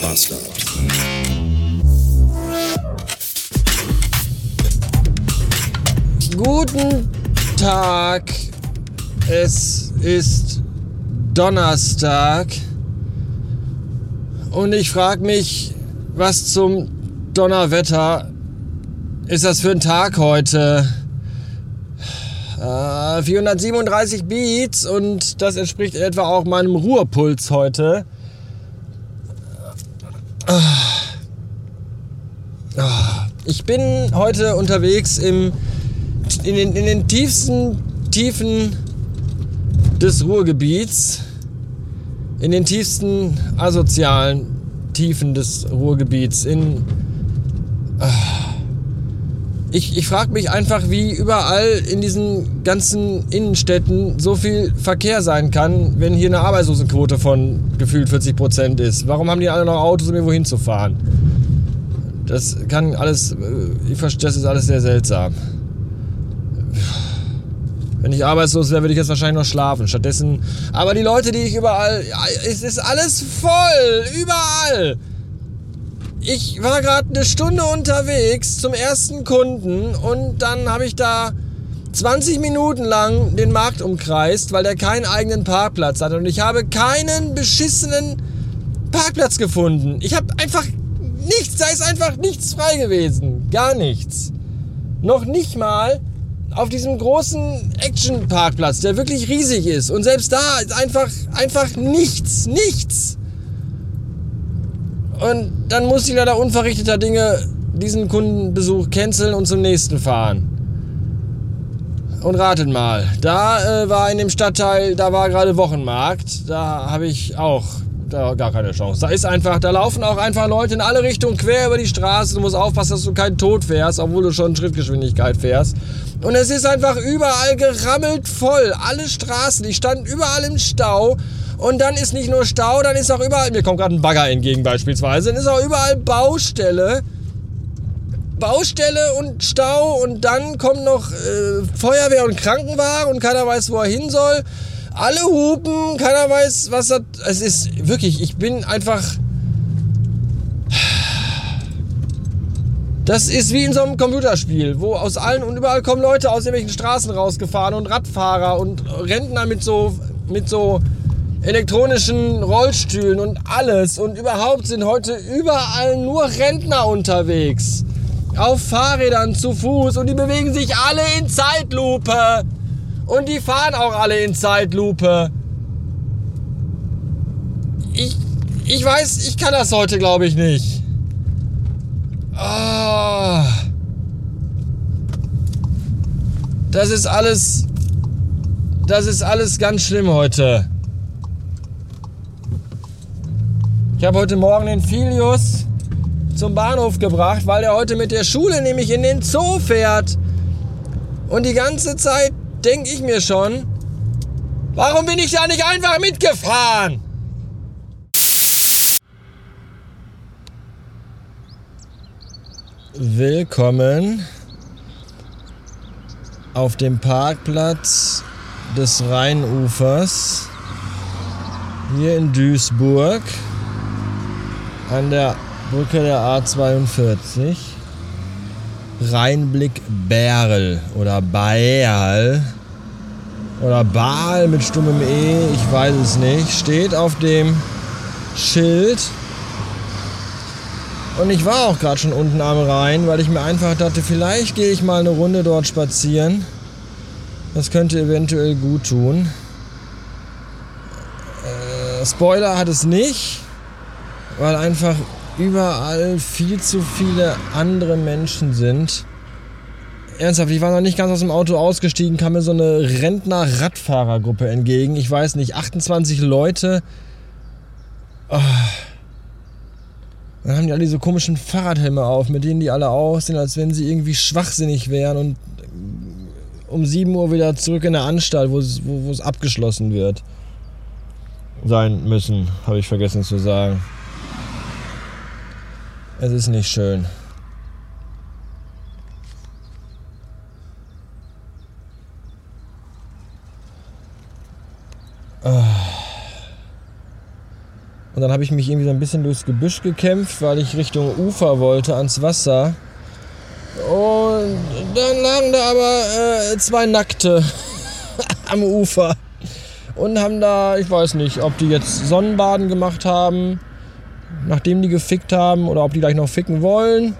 Bastard. Guten Tag. Es ist Donnerstag. Und ich frage mich, was zum Donnerwetter ist das für ein Tag heute? Äh, 437 Beats und das entspricht etwa auch meinem Ruhepuls heute. Ich bin heute unterwegs im, in, den, in den tiefsten Tiefen des Ruhrgebiets, in den tiefsten asozialen Tiefen des Ruhrgebiets, in... Ich, ich frage mich einfach, wie überall in diesen ganzen Innenstädten so viel Verkehr sein kann, wenn hier eine Arbeitslosenquote von gefühlt 40 Prozent ist. Warum haben die alle noch Autos, um irgendwo hinzufahren? Das kann alles, äh, ich verstehe, das ist alles sehr seltsam. Wenn ich arbeitslos wäre, würde ich jetzt wahrscheinlich noch schlafen. Stattdessen, aber die Leute, die ich überall, es ist alles voll, überall. Ich war gerade eine Stunde unterwegs zum ersten Kunden und dann habe ich da 20 Minuten lang den Markt umkreist, weil der keinen eigenen Parkplatz hat und ich habe keinen beschissenen Parkplatz gefunden. Ich habe einfach nichts, da ist einfach nichts frei gewesen, gar nichts. Noch nicht mal auf diesem großen Action-Parkplatz, der wirklich riesig ist. Und selbst da ist einfach, einfach nichts, nichts. Und dann muss ich leider unverrichteter Dinge diesen Kundenbesuch canceln und zum nächsten fahren. Und ratet mal, da äh, war in dem Stadtteil, da war gerade Wochenmarkt, da habe ich auch da gar keine Chance. Da ist einfach, da laufen auch einfach Leute in alle Richtungen quer über die Straße. Du musst aufpassen, dass du keinen Tod fährst, obwohl du schon Schrittgeschwindigkeit fährst. Und es ist einfach überall gerammelt voll. Alle Straßen, die standen überall im Stau. Und dann ist nicht nur Stau, dann ist auch überall, mir kommt gerade ein Bagger entgegen beispielsweise, dann ist auch überall Baustelle. Baustelle und Stau und dann kommt noch äh, Feuerwehr und Krankenwagen und keiner weiß, wo er hin soll. Alle hupen, keiner weiß, was das. Es ist wirklich, ich bin einfach. Das ist wie in so einem Computerspiel, wo aus allen und überall kommen Leute aus irgendwelchen Straßen rausgefahren und Radfahrer und Rentner mit so, mit so elektronischen Rollstühlen und alles. Und überhaupt sind heute überall nur Rentner unterwegs. Auf Fahrrädern zu Fuß und die bewegen sich alle in Zeitlupe. Und die fahren auch alle in Zeitlupe. Ich, ich weiß, ich kann das heute, glaube ich, nicht. Ah. Das ist alles. Das ist alles ganz schlimm heute. Ich habe heute Morgen den Filius zum Bahnhof gebracht, weil er heute mit der Schule nämlich in den Zoo fährt. Und die ganze Zeit denke ich mir schon, warum bin ich da nicht einfach mitgefahren? Willkommen auf dem Parkplatz des Rheinufers hier in Duisburg an der Brücke der A42. Rheinblick Bärl oder Baerl oder Baal mit stummem E, ich weiß es nicht, steht auf dem Schild. Und ich war auch gerade schon unten am Rhein, weil ich mir einfach dachte, vielleicht gehe ich mal eine Runde dort spazieren. Das könnte eventuell gut tun. Äh, Spoiler hat es nicht, weil einfach überall viel zu viele andere Menschen sind. Ernsthaft, ich war noch nicht ganz aus dem Auto ausgestiegen, kam mir so eine Rentner-Radfahrergruppe entgegen. Ich weiß nicht, 28 Leute. Oh. Dann haben die alle diese komischen Fahrradhelme auf, mit denen die alle aussehen, als wenn sie irgendwie schwachsinnig wären und um 7 Uhr wieder zurück in der Anstalt, wo es, wo, wo es abgeschlossen wird. Sein müssen, habe ich vergessen zu sagen. Es ist nicht schön. Und dann habe ich mich irgendwie so ein bisschen durchs Gebüsch gekämpft, weil ich Richtung Ufer wollte, ans Wasser. Und dann lagen da aber äh, zwei Nackte am Ufer und haben da, ich weiß nicht, ob die jetzt Sonnenbaden gemacht haben, nachdem die gefickt haben oder ob die gleich noch ficken wollen.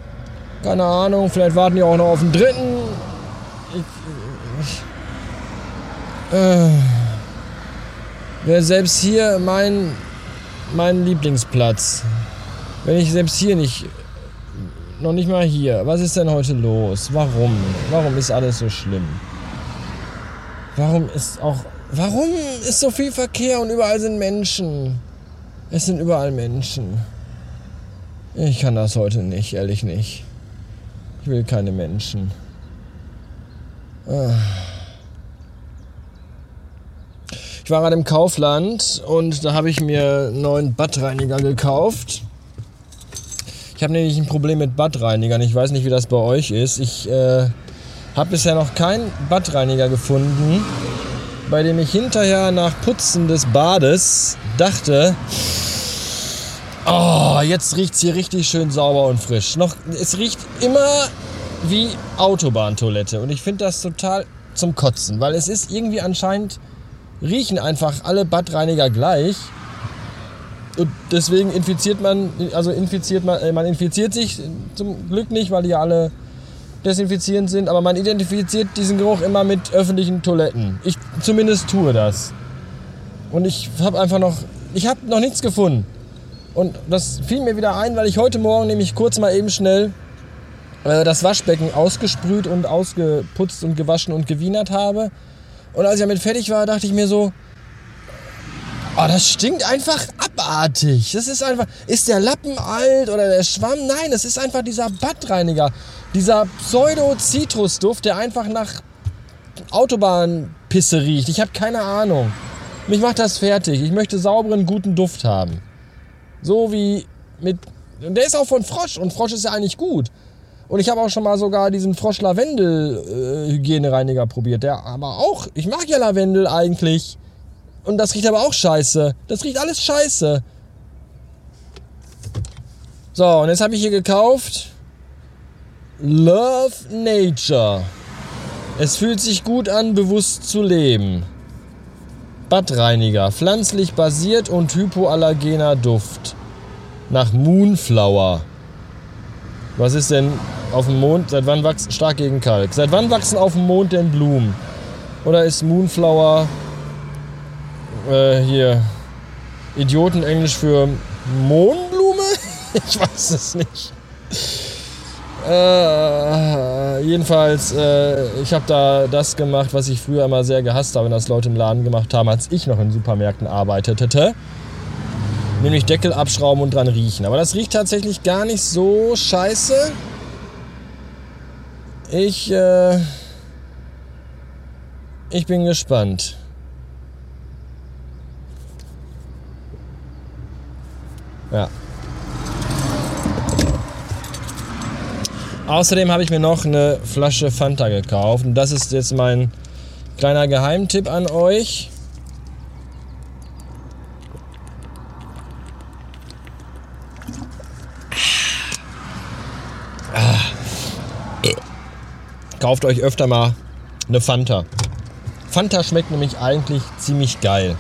Keine Ahnung, vielleicht warten die auch noch auf den dritten. Ich, ich, äh, Wäre selbst hier mein, mein Lieblingsplatz. Wenn ich selbst hier nicht, noch nicht mal hier. Was ist denn heute los? Warum? Warum ist alles so schlimm? Warum ist auch, warum ist so viel Verkehr und überall sind Menschen? Es sind überall Menschen. Ich kann das heute nicht, ehrlich nicht. Ich will keine Menschen. Ah. Ich war gerade im Kaufland und da habe ich mir einen neuen Badreiniger gekauft. Ich habe nämlich ein Problem mit Badreinigern. Ich weiß nicht, wie das bei euch ist. Ich äh, habe bisher noch keinen Badreiniger gefunden, bei dem ich hinterher nach Putzen des Bades dachte, oh, jetzt riecht es hier richtig schön sauber und frisch. Noch, es riecht immer wie Autobahntoilette und ich finde das total zum Kotzen, weil es ist irgendwie anscheinend riechen einfach alle Badreiniger gleich. Und deswegen infiziert man, also infiziert man, äh, man infiziert sich zum Glück nicht, weil die ja alle desinfizierend sind, aber man identifiziert diesen Geruch immer mit öffentlichen Toiletten. Ich zumindest tue das. Und ich habe einfach noch, ich habe noch nichts gefunden. Und das fiel mir wieder ein, weil ich heute Morgen nämlich kurz mal eben schnell äh, das Waschbecken ausgesprüht und ausgeputzt und gewaschen und gewienert habe. Und als ich damit fertig war, dachte ich mir so, oh, das stinkt einfach abartig. Das ist einfach, ist der Lappen alt oder der Schwamm? Nein, es ist einfach dieser Badreiniger. Dieser Pseudo-Zitrusduft, der einfach nach Autobahnpisse riecht. Ich habe keine Ahnung. Mich macht das fertig. Ich möchte sauberen, guten Duft haben. So wie mit. Und der ist auch von Frosch und Frosch ist ja eigentlich gut. Und ich habe auch schon mal sogar diesen Frosch-Lavendel-Hygienereiniger probiert. Der aber auch, ich mag ja Lavendel eigentlich. Und das riecht aber auch scheiße. Das riecht alles scheiße. So, und jetzt habe ich hier gekauft. Love Nature. Es fühlt sich gut an, bewusst zu leben. Badreiniger, pflanzlich basiert und hypoallergener Duft. Nach Moonflower. Was ist denn auf dem Mond, seit wann wachsen, stark gegen Kalk. Seit wann wachsen auf dem Mond denn Blumen? Oder ist Moonflower äh, hier Idiotenenglisch für Mohnblume? ich weiß es nicht. Äh, jedenfalls, äh, ich habe da das gemacht, was ich früher immer sehr gehasst habe, wenn das Leute im Laden gemacht haben, als ich noch in Supermärkten arbeitete. Nämlich Deckel abschrauben und dran riechen. Aber das riecht tatsächlich gar nicht so scheiße. Ich, äh, ich bin gespannt. Ja. Außerdem habe ich mir noch eine Flasche Fanta gekauft. Und das ist jetzt mein kleiner Geheimtipp an euch. kauft euch öfter mal eine Fanta. Fanta schmeckt nämlich eigentlich ziemlich geil.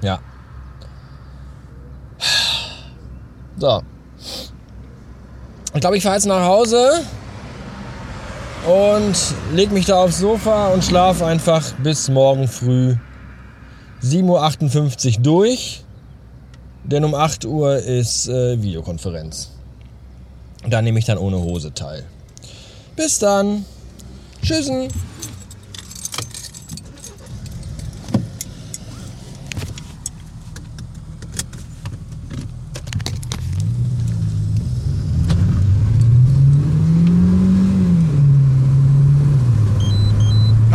Ja. So. Ich glaube, ich fahre jetzt nach Hause und leg mich da aufs Sofa und schlafe einfach bis morgen früh 7.58 Uhr durch. Denn um 8 Uhr ist äh, Videokonferenz. Da nehme ich dann ohne Hose teil. Bis dann. Tschüssen.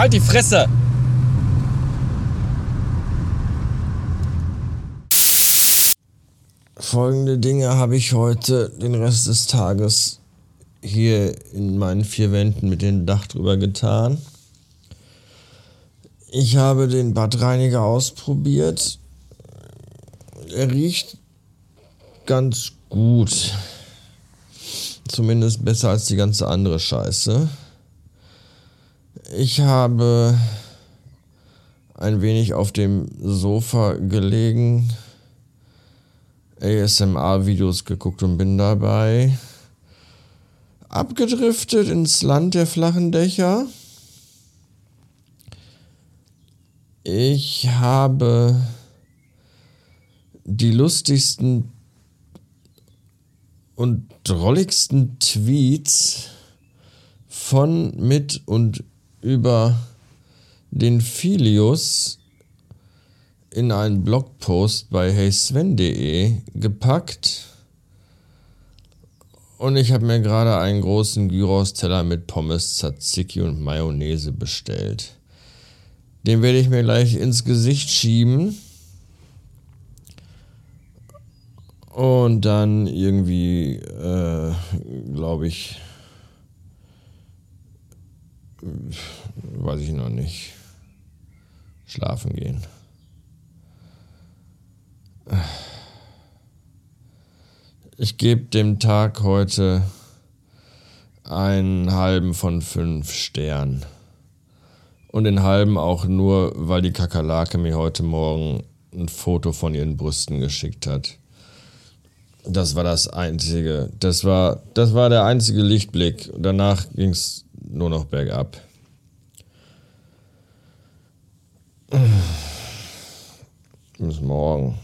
Halt die Fresse! Folgende Dinge habe ich heute den Rest des Tages hier in meinen vier Wänden mit dem Dach drüber getan. Ich habe den Badreiniger ausprobiert. er riecht ganz gut. Zumindest besser als die ganze andere Scheiße. Ich habe ein wenig auf dem Sofa gelegen, ASMR-Videos geguckt und bin dabei abgedriftet ins Land der flachen Dächer. Ich habe die lustigsten und drolligsten Tweets von, mit und über den Filius in einen Blogpost bei heysven.de gepackt und ich habe mir gerade einen großen Gyros-Teller mit Pommes, Tzatziki und Mayonnaise bestellt. Den werde ich mir gleich ins Gesicht schieben. Und dann irgendwie, äh, glaube ich, weiß ich noch nicht, schlafen gehen. Ich gebe dem Tag heute einen halben von fünf Sternen. Und den halben auch nur, weil die Kakerlake mir heute Morgen ein Foto von ihren Brüsten geschickt hat. Das war das einzige. Das war, das war der einzige Lichtblick. Danach ging es nur noch bergab. Bis morgen.